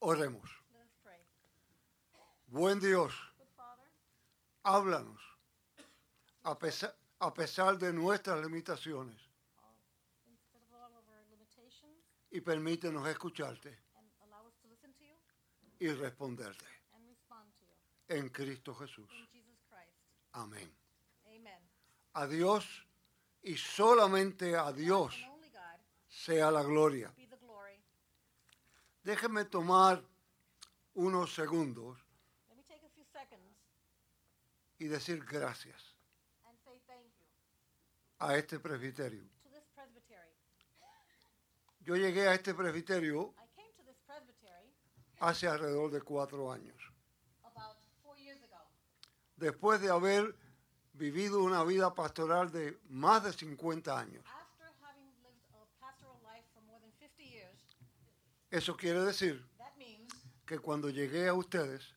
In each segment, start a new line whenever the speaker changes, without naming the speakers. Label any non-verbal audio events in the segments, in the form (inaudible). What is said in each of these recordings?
Oremos. Buen Dios, háblanos. A pesar, a pesar de nuestras limitaciones y permítenos escucharte y responderte. En Cristo Jesús. Amén. A Dios y solamente a Dios sea la gloria. Déjeme tomar unos segundos y decir gracias a este presbiterio. Yo llegué a este presbiterio hace alrededor de cuatro años, después de haber vivido una vida pastoral de más de 50 años.
after having lived a pastoral life for more than 50 years.
Eso quiere decir que cuando llegué a ustedes,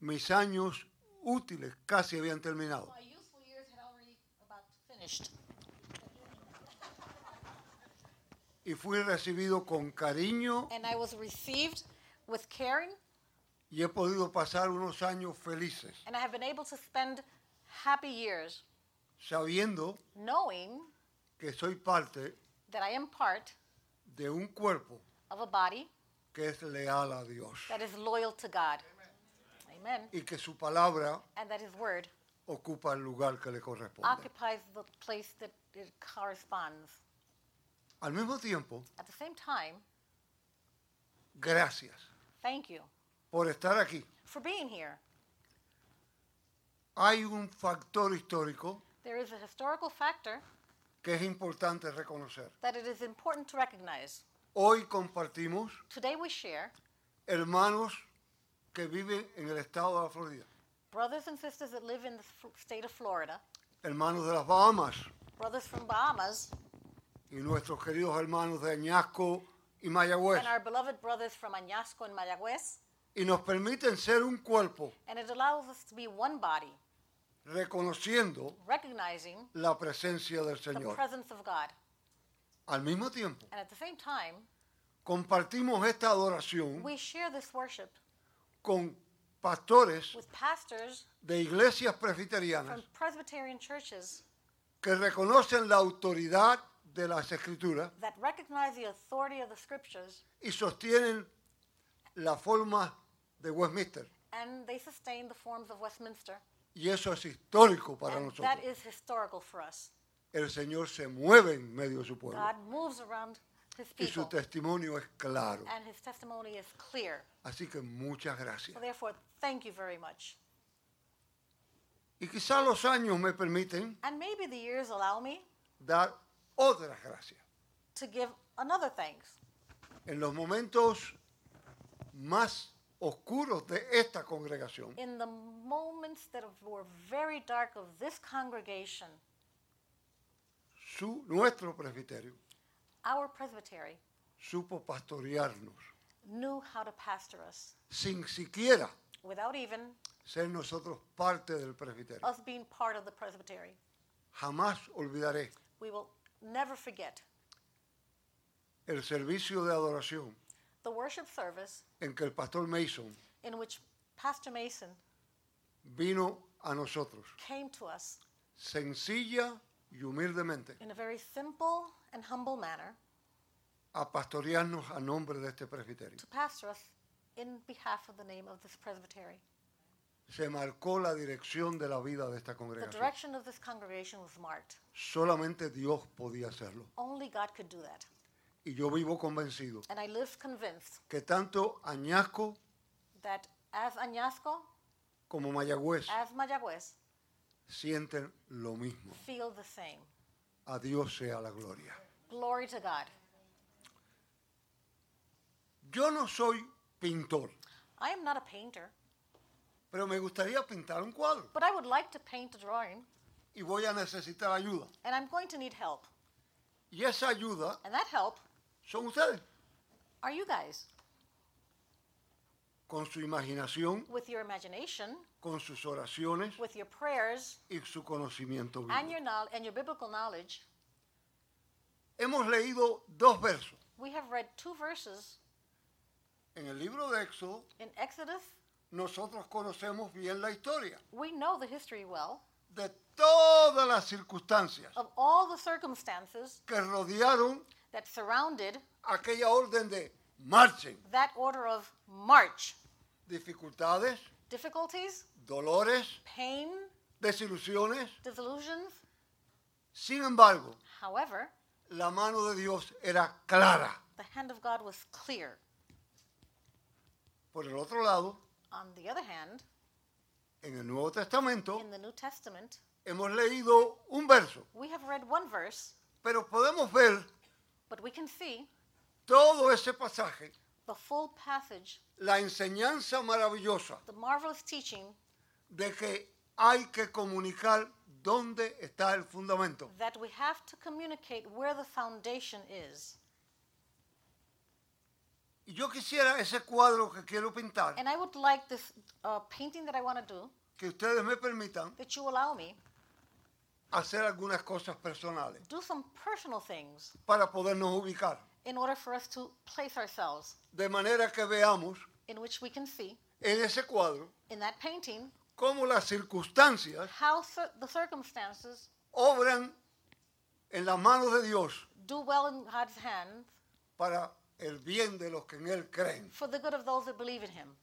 mis años útiles casi habían terminado. Y fui recibido con cariño
And I was received with caring,
y he podido pasar unos años felices,
and I have been able to spend happy years
sabiendo que soy parte de un cuerpo
of a body
que es leal a Dios
that is loyal to God. Amen.
y que su palabra
And that His word
ocupa el lugar que le corresponde.
occupies the place that it corresponds.
Al mismo tiempo,
At the same time,
gracias
thank you
por estar aquí.
for being here.
Hay un factor histórico
There is a historical factor
que es importante reconocer.
that it is important to recognize.
Hoy compartimos
Today we share
hermanos que viven en el estado de la Florida,
brothers and sisters that live in the f- state of Florida,
hermanos de las Bahamas
brothers from Bahamas,
y nuestros queridos hermanos de Añasco y Mayagüez.
and our beloved brothers from Añasco and Mayagüez.
Y nos permiten ser un cuerpo
And it allows us to be one body,
reconociendo
recognizing
la presencia del
the
Señor.
presence of God.
Al mismo tiempo,
And at the same time,
compartimos esta adoración
we share this worship
con pastores de iglesias
from
presbiterianas
Presbyterian churches
que reconocen la autoridad de las escrituras
that recognize the authority of the scriptures
y sostienen la forma de Westminster.
and they sustain the forms of Westminster.
Y eso es histórico para
And
nosotros.
that is historical for us.
El Señor se mueve en medio de su pueblo
God moves around his
y su
people,
testimonio es claro.
and his testimony is clear.
Así que muchas gracias.
So therefore, thank you very much.
Y quizás los años me permiten
And maybe the years allow me
dar otras gracias.
to give another thanks.
En los momentos más oscuros de esta congregación,
In the moments that were very dark of this congregation,
su, nuestro presbiterio
our presbytery
supo pastorearnos
knew how to pastor us
sin siquiera
without even
ser nosotros parte del presbiterio.
us being part of the presbytery.
Jamás olvidaré
We will never forget
el servicio de adoración
the worship service
en que el pastor Mason
in which Pastor Mason
vino a nosotros,
came to us
sencilla y humildemente,
in a very simple and humble manner
a pastorearnos a nombre de este presbiterio.
to pastor us in behalf of the name of this presbytery.
Se marcó la dirección de la vida de esta
The
congregación.
direction of this congregation was marked.
Solamente Dios podía hacerlo.
Only God could do that.
Y yo vivo convencido
And I live convinced
que tanto Añasco
that as Añasco,
como Mayagüez
as Mayagüez,
sienten lo mismo.
feel the same.
A Dios sea la gloria.
Glory to God.
Yo no soy pintor,
I am not a painter,
pero me gustaría pintar un cuadro
but I would like to paint a drawing,
y voy a necesitar ayuda.
and I'm going to need help.
Y esa ayuda
And that help
son ustedes,
are you guys,
con su imaginación,
with your imagination,
con sus oraciones
with your prayers,
y su conocimiento
and
bíblico.
your, knowl- and your biblical knowledge.
Hemos leído dos versos.
We have read two verses.
En el libro de Éxodo,
In Exodus,
nosotros conocemos bien la historia
we know the history well
de todas las circunstancias
of all the circumstances
que rodearon
that surrounded
aquella orden de marchen.
that order of march.
Dificultades,
Difficulties,
dolores,
pain,
desilusiones.
disillusions.
Sin embargo,
However,
la mano de Dios era clara.
the hand of God was clear.
Por el otro lado,
On the other hand,
en el Nuevo Testamento
in the New Testament,
hemos leído un verso,
we have read one verse,
pero podemos ver
but we can see
todo ese pasaje,
the full passage,
la enseñanza maravillosa
the marvelous teaching
de que hay que comunicar dónde está el fundamento.
that we have to communicate where the foundation is.
Y yo quisiera ese cuadro que quiero pintar,
And I would like this uh, painting that I want to do,
que ustedes me permitan
that you allow me,
hacer algunas cosas personales
do some personal things
para podernos ubicar,
in order for us to place ourselves
de manera que veamos
in which we can see
en ese cuadro
in that painting
cómo las circunstancias
how cir- the circumstances
obran en las manos de Dios
do well in God's hands
para el bien de los que en Él creen.
for the good of those that believe in Him.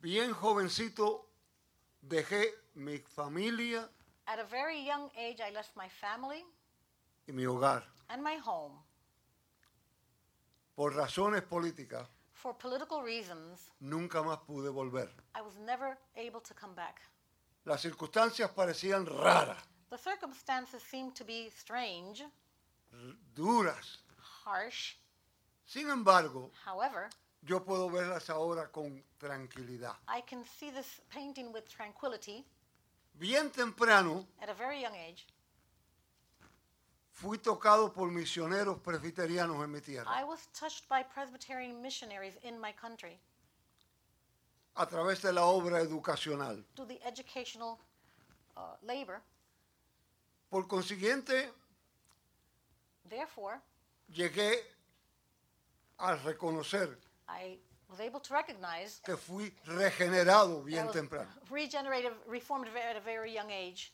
Bien jovencito dejé mi familia
At a very young age, I left my family
y mi hogar
and my home
por razones políticas.
for political reasons.
Nunca más pude volver.
I was never able to come back.
Las circunstancias parecían raras,
The circumstances seemed to be strange,
r- duras.
harsh.
Sin embargo,
However,
yo puedo verlas ahora con tranquilidad.
I can see this painting with tranquility.
Bien temprano
At a very young age,
fui tocado por misioneros presbiterianos en mi tierra
I was touched by Presbyterian missionaries in my country
a través de la obra educacional.
through the educational uh, labor.
Por consiguiente,
Therefore,
llegué a reconocer
I was able to recognize
que fui regenerado
that I
bien
was
temprano.
regenerated, reformed at a very young age,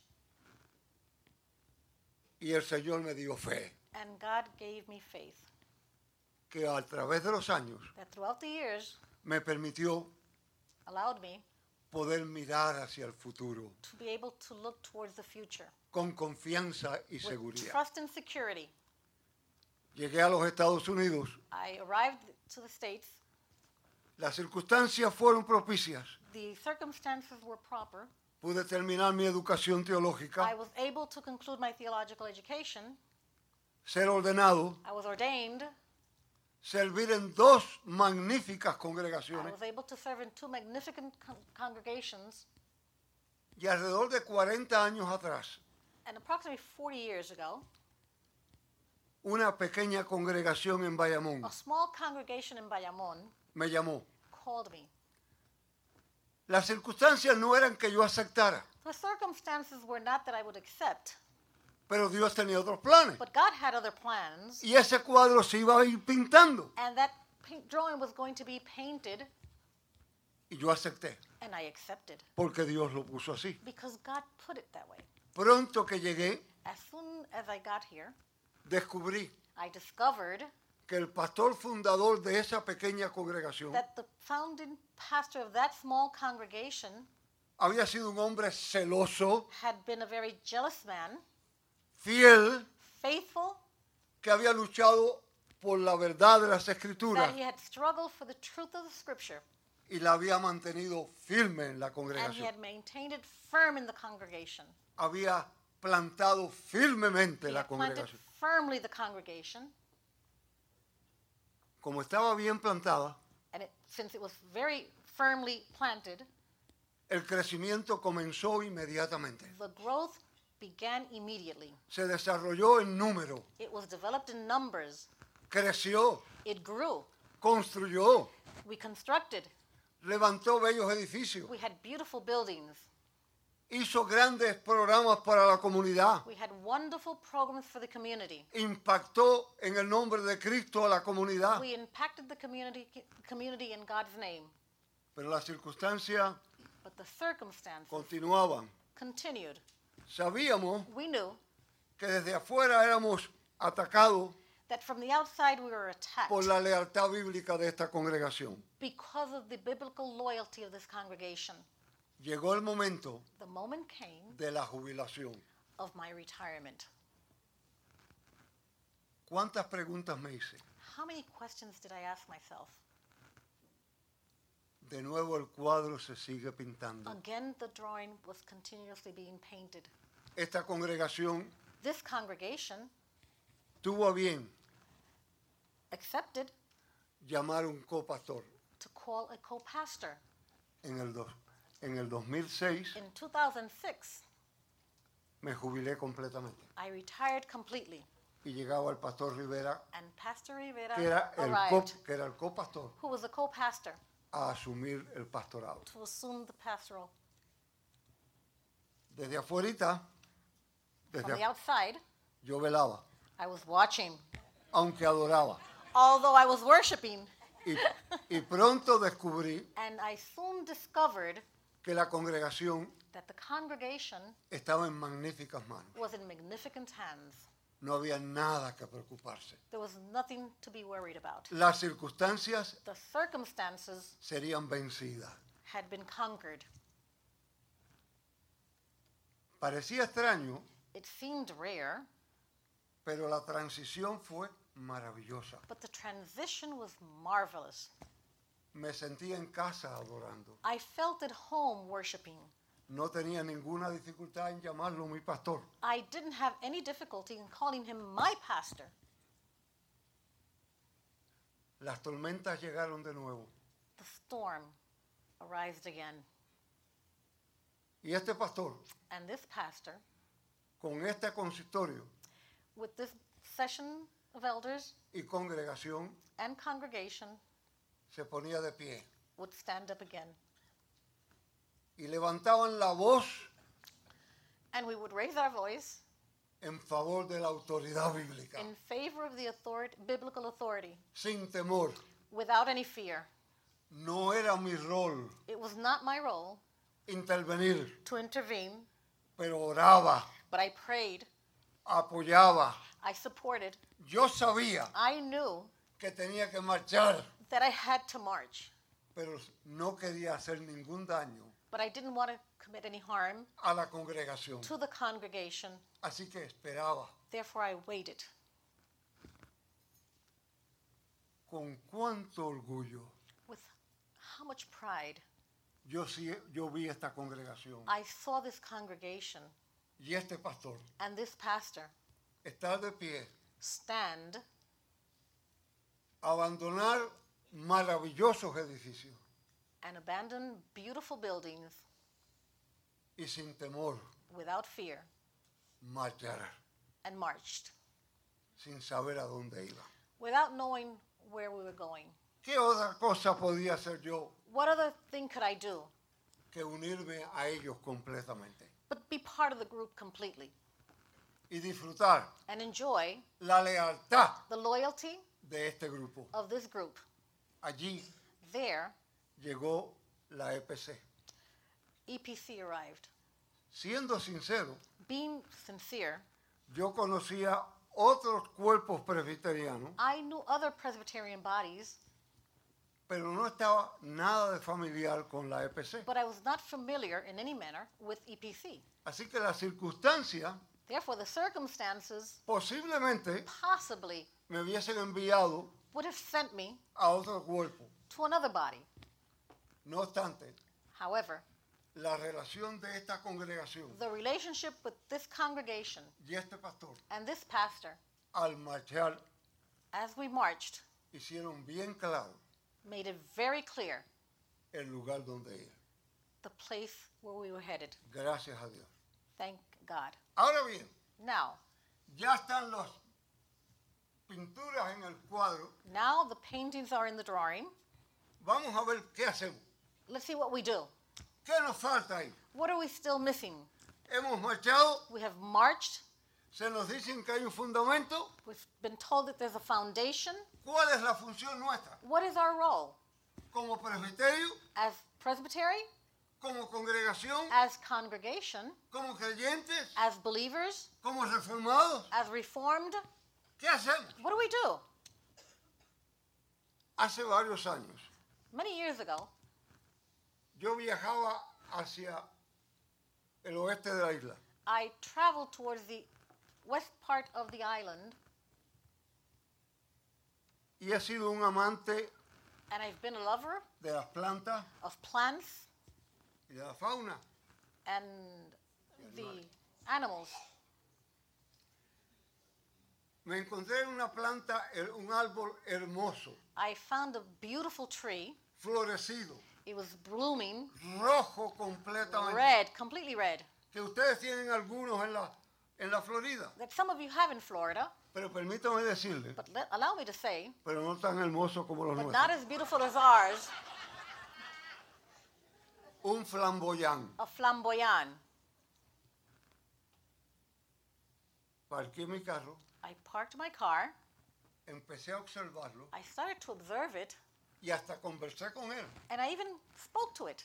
Y el Señor me dio fe,
and God gave me faith
que a través de los años
that throughout the years
me permitió
allowed me
poder mirar hacia el futuro
to be able to look towards the future
con confianza y
with
seguridad.
trust and security.
Llegué a los Estados Unidos,
I arrived to the States.
las circunstancias fueron propicias.
The circumstances were proper.
Pude terminar mi educación
I
teológica,
was able to conclude my theological education.
ser ordenado,
I was ordained.
servir en dos magníficas
I
congregaciones
was able to serve in two magnificent con- congregations.
y alrededor de 40 años atrás,
And approximately 40 years ago,
una pequeña congregación en Bayamón
a small congregation in Bayamon
me llamó.
called me.
Las circunstancias no eran que yo aceptara,
The circumstances were not that I would accept,
pero Dios tenía otros planes.
but God had other plans,
Y ese cuadro se iba a ir pintando.
and that paint drawing was going to be painted,
Y yo acepté,
and I accepted
porque Dios lo puso así.
because God put it that way.
Pronto que llegué,
As soon as I got here,
descubrí
I discovered
que el pastor fundador de esa pequeña congregación
that the founding pastor of that small congregation
había sido un hombre celoso,
had been a very jealous man,
fiel,
faithful,
que había luchado por la verdad de las escrituras
that he had struggled for the truth of the scripture,
y la había mantenido firme en la
and he
congregación.
had maintained it firm in the congregation.
Había plantado firmemente
He
la
had planted
congregación.
Firmly the congregation,
Como estaba bien plantada,
and it, since it was very firmly planted,
el crecimiento comenzó inmediatamente.
the growth began immediately.
Se desarrolló en número,
It was developed in numbers.
creció,
It grew.
construyó,
We constructed.
levantó bellos edificios.
We had beautiful buildings.
Hizo grandes programas para la comunidad,
We had wonderful programs for the community.
impactó en el nombre de Cristo a la comunidad,
We impacted the community, community in God's name,
pero las circunstancias
but the circumstances
continuaban.
continued.
Sabíamos
We knew
que desde afuera éramos atacados
that from the outside we were attacked
por la lealtad bíblica de esta congregación.
because of the biblical loyalty of this congregation.
Llegó el momento
The moment came
de la jubilación.
of my retirement.
¿Cuántas preguntas me hice?
How many questions did I ask myself?
De nuevo el cuadro se sigue pintando.
Again, the drawing was continuously being painted.
Esta congregación
This congregation
tuvo a bien
accepted
llamar un copastor.
to call a co-pastor.
En el, dos- en el 2006
In 2006,
me jubilé completamente
I retired completely,
y llegaba el pastor Rivera,
and Pastor Rivera
que era el,
arrived,
co- que era el copastor,
who was a co-pastor,
a asumir el pastorado.
to assume the pastoral.
Desde afuera, desde
the
afu-
outside,
yo velaba,
I was watching,
aunque adoraba.
although I was worshiping,
Y, (laughs) y pronto descubrí
and I soon discovered
que la congregación
that the congregation
estaba en magníficas manos.
was in magnificent hands.
No había nada que preocuparse.
There was nothing to be worried about.
Las circunstancias
The circumstances
serían vencidas.
had been conquered.
Parecía extraño,
It seemed rare,
pero la transición fue maravillosa.
but the transition was marvelous.
Me sentía en casa adorando.
I felt at home worshiping.
No tenía ninguna dificultad en llamarlo mi pastor.
I didn't have any difficulty in calling him my pastor.
Las tormentas llegaron de nuevo.
The storm arose again,
Y este pastor,
and this pastor,
con este consistorio
with this session of elders
y congregación,
and congregation,
se ponía de pie
would stand up again.
y levantaban la voz
And we would raise our voice
en favor de la autoridad bíblica,
in favor of the authority, biblical authority
sin temor.
without any fear.
No era mi rol
It was not my role
intervenir,
to intervene,
pero oraba,
but I prayed,
apoyaba.
I supported.
Yo sabía
I knew
que tenía que marchar,
that I had to march,
pero no quería hacer ningún daño
but I didn't want to commit any harm
a la congregación.
to the congregation.
Así que esperaba.
Therefore, I waited.
Con cuánto orgullo
With how much pride
yo, sí, yo vi esta congregación
I saw this congregation
y este pastor
and this pastor
estar de pie,
stand,
abandonar maravillosos edificios
and abandon beautiful buildings
y sin temor
without fear
marchar
and marched
sin saber a dónde iba.
without knowing where we were going.
¿Qué otra cosa podía hacer yo
What other thing could I do
que unirme a ellos completamente
but be part of the group completely
y disfrutar
and enjoy
la lealtad
the loyalty
de este grupo?
of this group?
Allí
There,
llegó la EPC.
EPC arrived.
Siendo sincero,
Being sincere,
yo conocía otros cuerpos presbiterianos,
I knew other Presbyterian bodies,
pero no estaba nada de familiar con la EPC.
but I was not familiar in any manner with EPC.
Así que las circunstancias
Therefore, the circumstances
posiblemente
possibly
me hubiesen enviado
would have sent me
a otro cuerpo.
to another body.
No obstante,
However,
la relación de esta congregación
the relationship with this congregation
y este pastor
and this pastor,
al marchar
as we marched,
hicieron bien claro
made it very clear
el lugar donde
the place where we were headed.
Gracias a Dios.
Thank God.
Ahora bien,
Now,
ya están las pinturas en el cuadro.
now the paintings are in the drawing.
Vamos a ver qué hacemos.
Let's see what we do.
¿Qué nos falta ahí?
What are we still missing?
Hemos marchado,
We have marched.
se nos dicen que hay un fundamento.
We've been told that there's a foundation.
¿Cuál es la función nuestra?
What is our role?
Como presbiterio,
As presbytery,
como congregación,
as congregation,
como creyentes,
as believers,
como reformados.
as reformed?
¿Qué hacemos?
What do we do?
Hace varios años
Many years ago,
yo viajaba hacia el oeste de la isla
I traveled towards the west part of the island,
y he sido un amante
and I've been a lover
de las plantas
of plants
y de la fauna.
and the animals.
Me encontré en una planta, un árbol hermoso,
I found a beautiful tree.
florecido,
It was blooming,
rojo completamente.
red, completely red.
Que ustedes tienen algunos en la, en la Florida.
That some of you have in Florida,
Pero permítame decirles,
but let, allow me to say,
pero no tan hermoso como los
but
nuestros.
not as beautiful as ours,
Un flamboyán.
a flamboyant.
Parqué mi carro,
I parked my car,
empecé a observarlo
I started to observe it,
y hasta conversé con él.
and I even spoke to it.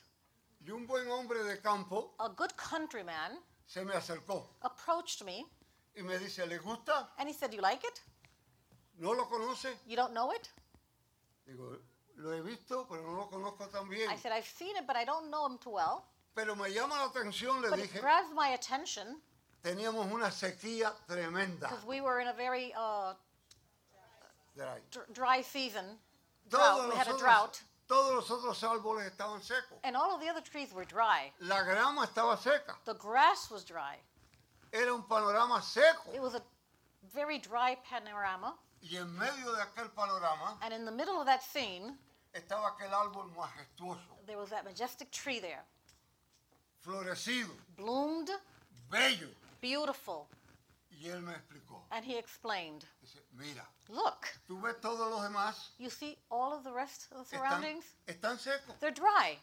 Y un buen hombre de campo
A good countryman
se me acercó
approached me,
y me dice, ¿le gusta?
and he said, You like it?
¿No lo conoce?
You don't know it?
Digo, lo he visto, pero no lo conozco tan bien.
I said, I've seen it, but I don't know him too well.
Pero me llama la atención, le
But it
dije,
grabs my attention
teníamos una sequía tremenda.
because we were in a very uh,
Dry.
dr- dry season. Drought. We had a drought,
todos los otros árboles estaban secos.
and all of the other trees were dry.
La grama estaba seca.
The grass was dry.
Era un panorama seco.
It was a very dry panorama,
Y en medio de aquel panorama
and in the middle of that scene,
estaba aquel árbol majestuoso,
there was that majestic tree there,
florecido,
bloomed,
bello.
Beautiful.
Y él me explicó.
And he explained,
Dice, mira,
Look,
tú ves todos los demás,
you see all of the rest of the surroundings?
están secos,
They're dry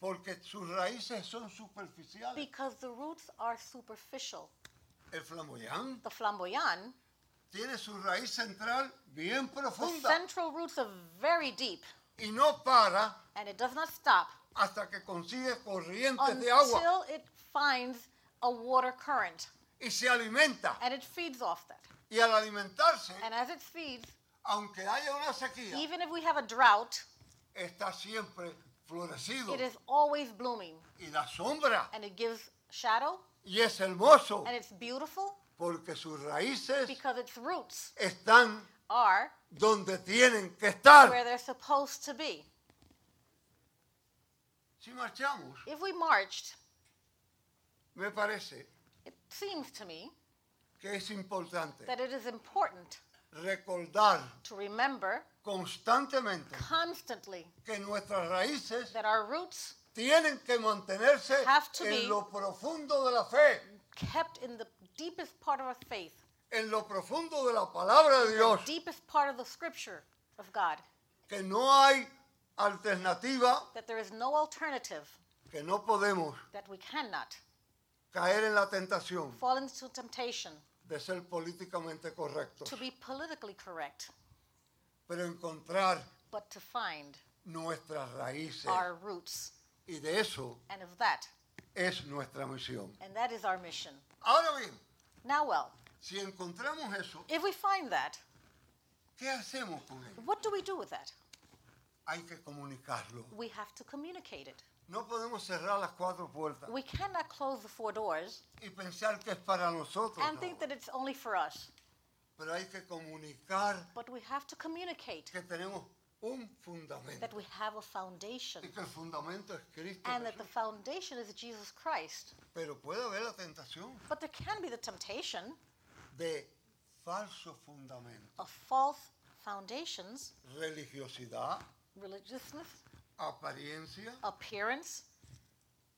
porque sus raíces son superficiales.
because the roots are superficial.
El flamboyán
The flamboyant,
tiene su raíz central bien
the central roots are very deep,
y no para
and it does not stop
hasta que consigue corrientes de agua
until it finds a water current,
y se alimenta.
and it feeds off that.
Y al alimentarse,
And as it feeds,
aunque haya una sequía,
even if we have a drought,
está siempre florecido
it is always blooming,
y da sombra
and it gives shadow,
y es hermoso
and it's beautiful
porque sus raíces
because its roots
están
are
donde tienen que estar.
where they're supposed to be.
Si marchamos,
If we marched,
me parece
it seems to me
que es importante
that it is important
recordar
to remember
constantemente
constantly
que nuestras raíces
that our roots
tienen que mantenerse
Have to be-
en lo profundo de la fe,
kept in the deepest part of our faith,
en lo profundo de la palabra de Dios,
deepest part of the scripture of God,
que no hay alternativa,
that there is no alternative,
que no podemos
that we cannot
caer en la tentación
fall into temptation
de ser políticamente correctos,
to be politically correct,
pero encontrar
but to find
nuestras raíces.
our roots.
Y de eso
And of that,
es nuestra misión.
and that is our mission.
Ahora bien,
Now, well,
si encontramos eso,
if we find that,
¿qué hacemos con ello?
what do we do with that?
Hay que comunicarlo.
We have to communicate it.
No podemos cerrar las cuatro puertas
We cannot close the four doors
y pensar que es para nosotros.
and think that it's only for us,
Pero hay que comunicar
but we have to communicate
que tenemos un fundamento.
that we have a foundation
Y que el fundamento es Cristo.
and that the
Jesús.
foundation is Jesus Christ.
Pero puede haber la tentación
But there can be the temptation
de falso fundamento.
of false foundations,
Religiosidad,
religiousness,
apariencia,
appearance,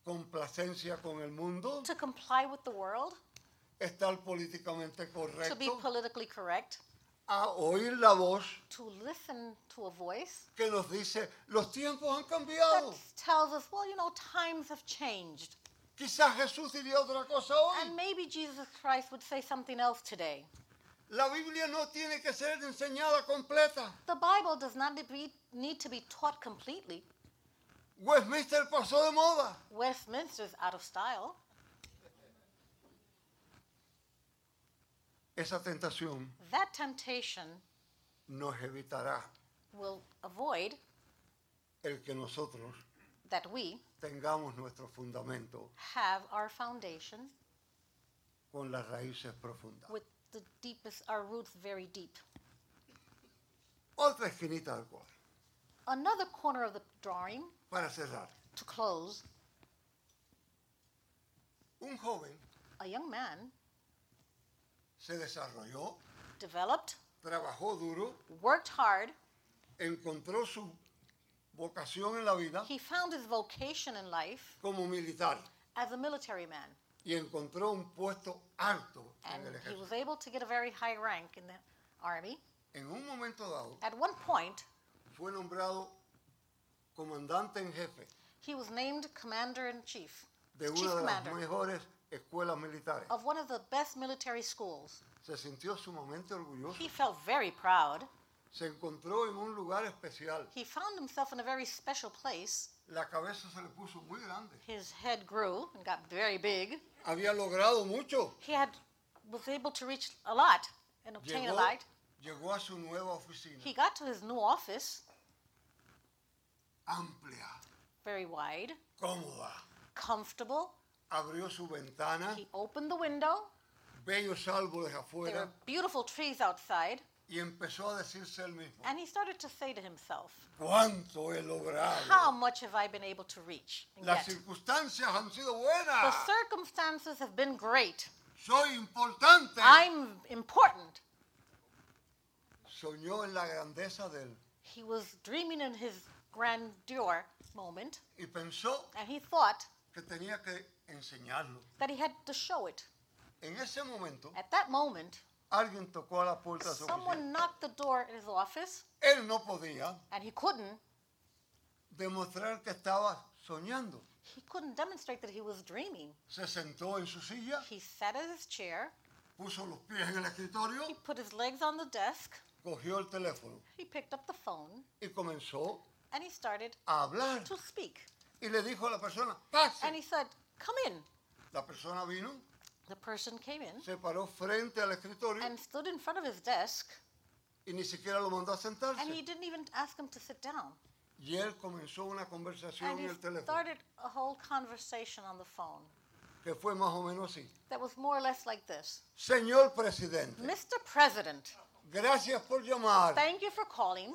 complacencia con el mundo,
to comply with the world,
estar políticamente
to be
correcto,
politically correct,
a oír la voz
to listen to a voice
que nos dice, los tiempos han
that
cambiado.
tells us, well, you know, times have changed.
Quizás Jesús diría otra cosa hoy.
And maybe Jesus Christ would say something else today.
La Biblia no tiene que ser enseñada completa.
The Bible does not need to be taught completely.
Westminster pasó de moda.
Westminster's out of style.
Esa tentación
That temptation
nos evitará
will avoid
el que nosotros
that we
tengamos nuestro fundamento
have our foundation
con las raíces profundas.
with the deepest, our roots very deep.
Otra esquinita del cuadro,
Another corner of the drawing
para cerrar.
to close,
Un joven
a young man
se desarrolló,
developed,
trabajó duro,
worked hard.
encontró su vocación en la vida
He found his vocation in life
como militar
as a military man.
Y encontró un puesto alto
And
en el
he was
ejército.
able to get a very high rank in the army.
En un momento dado
At one point,
fue nombrado comandante en jefe
he was named commander in chief,
de
chief
una de las
commander
mejores escuelas militares.
of one of the best military schools.
Se sintió sumamente orgulloso.
He felt very proud.
Se encontró en un lugar especial.
He found himself in a very special place.
La cabeza se le puso muy grande.
His head grew and got very big.
Había logrado mucho.
He had was able to reach a lot and obtain a
Llegó,
lot.
llegó a su nueva oficina,
He got to his new office,
amplia,
very wide,
cómoda.
comfortable.
Abrió su ventana,
He opened the window.
bellos árboles
There
afuera
were beautiful trees outside.
Y empezó a decirse él mismo,
And he started to say to himself,
¿cuánto he
How
logrado?
much have I been able to reach? and
Las
get?
circunstancias han sido
The
buenas.
circumstances have been great.
Soy importante.
I'm important.
Soñó en la grandeza de él
He was dreaming in his grandeur moment,
y pensó
and he thought
que tenía que enseñarlo.
that he had to show it.
En ese momento,
At that moment,
alguien tocó a la puerta de su oficina.
someone knocked the door in his office,
Él no podía
and he couldn't.
demostrar que estaba soñando.
He couldn't demonstrate that he was dreaming.
Se sentó en su silla,
He sat at his chair.
puso los pies en el escritorio,
He put his legs on the desk.
cogió el teléfono
He picked up the phone,
y comenzó
and he started
a hablar.
to speak.
Y le dijo a la persona,
And he
pase.
said, Come in.
La persona vino,
The person came in
se paró frente al escritorio
and stood in front of his desk,
y ni siquiera lo mandó a
and he didn't even ask him to sit down.
Y él comenzó una conversación
And
en
he
el teléfono
started a whole conversation on the phone
que fue más o menos así.
that was more or less like this
Señor presidente,
Mr. President,
gracias por llamar.
thank you for calling.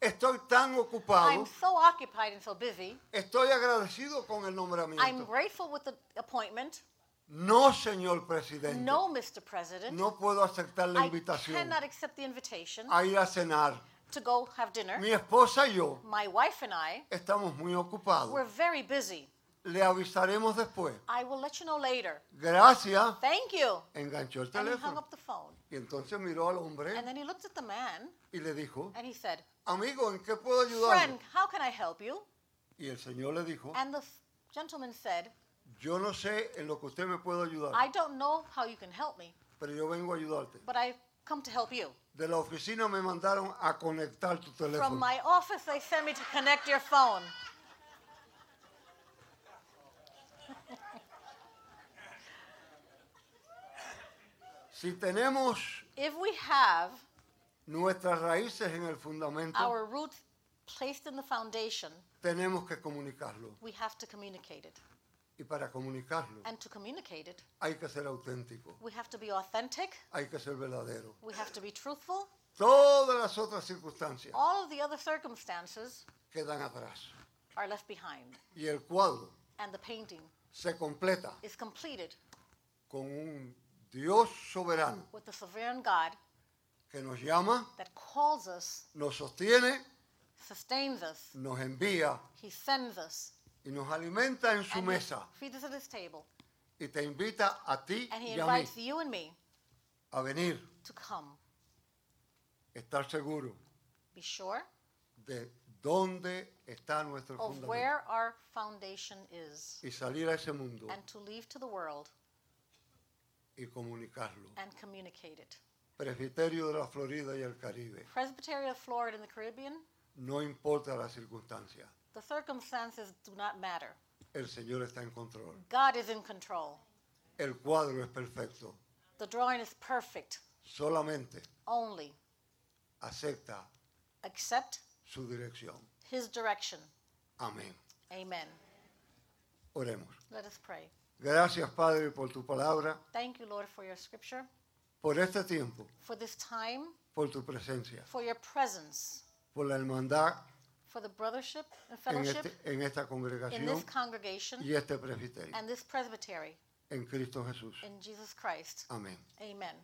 Estoy tan ocupado.
I'm so occupied and so busy.
Estoy agradecido con el
I'm grateful with the appointment.
No, señor presidente.
No, Mr. President.
No puedo aceptar la
I
invitación
cannot accept the invitation
a ir a cenar.
to go have dinner.
Mi esposa y yo
My wife and I,
estamos muy ocupados.
we're very busy.
Le avisaremos después.
I will let you know later.
Gracias.
Thank you.
Enganchó el
And he hung
teléfono.
up the phone.
Y entonces miró al hombre
And then he looked at the man
y le dijo,
and he said,
amigo, ¿en qué puedo ayudarle?
Friend, how can I help you?
Y el señor le dijo,
And the f- gentleman said,
yo no sé en lo que usted me puede ayudar,
I don't know how you can help me,
pero yo vengo a ayudarte.
but I come to help you.
De la oficina me mandaron a conectar tu
From
teléfono.
my office, they sent me to connect your phone.
Si tenemos
If we have
nuestras raíces en el fundamento,
our roots placed in the foundation,
tenemos que comunicarlo.
we have to communicate it.
Y para comunicarlo
And to communicate it,
hay que ser auténtico,
we have to be authentic,
hay que ser verdadero.
we have to be truthful.
Todas las otras circunstancias
All of the other circumstances
quedan atrás.
are left behind.
Y el cuadro
And the painting
se completa
is completed
con un Dios soberano
with the sovereign God
que nos llama,
that calls us,
nos sostiene,
sustains us,
nos envía
He sends us,
y nos alimenta en su
and he
mesa
feeds us at His table.
y te invita a ti
And He
y a mí
invites you and me
a venir,
to come,
estar seguro
be sure
de dónde está nuestro
of
fundamento
where our foundation is
y salir a ese mundo
and to leave to the world
y comunicarlo.
and communicate it.
Presbiterio de la Florida y el Caribe,
Presbytery of Florida in the Caribbean,
no importa la circunstancia,
the circumstances do not matter.
el Señor está en control.
God is in control.
El cuadro es perfecto,
The drawing is perfect.
solamente
Only
acepta
accept
su dirección.
His direction.
Amén.
Amen.
Oremos.
Let us pray.
Gracias, Padre, por tu palabra,
Thank you, Lord, for your scripture,
por este tiempo,
for this time,
por tu presencia,
for your presence,
por la hermandad
for the brothership and
en,
fellowship
este- en esta
in
congregación
this congregation
y este presbiterio.
and this presbytery
En Cristo Jesús.
in Jesus Christ.
Amén.
Amen.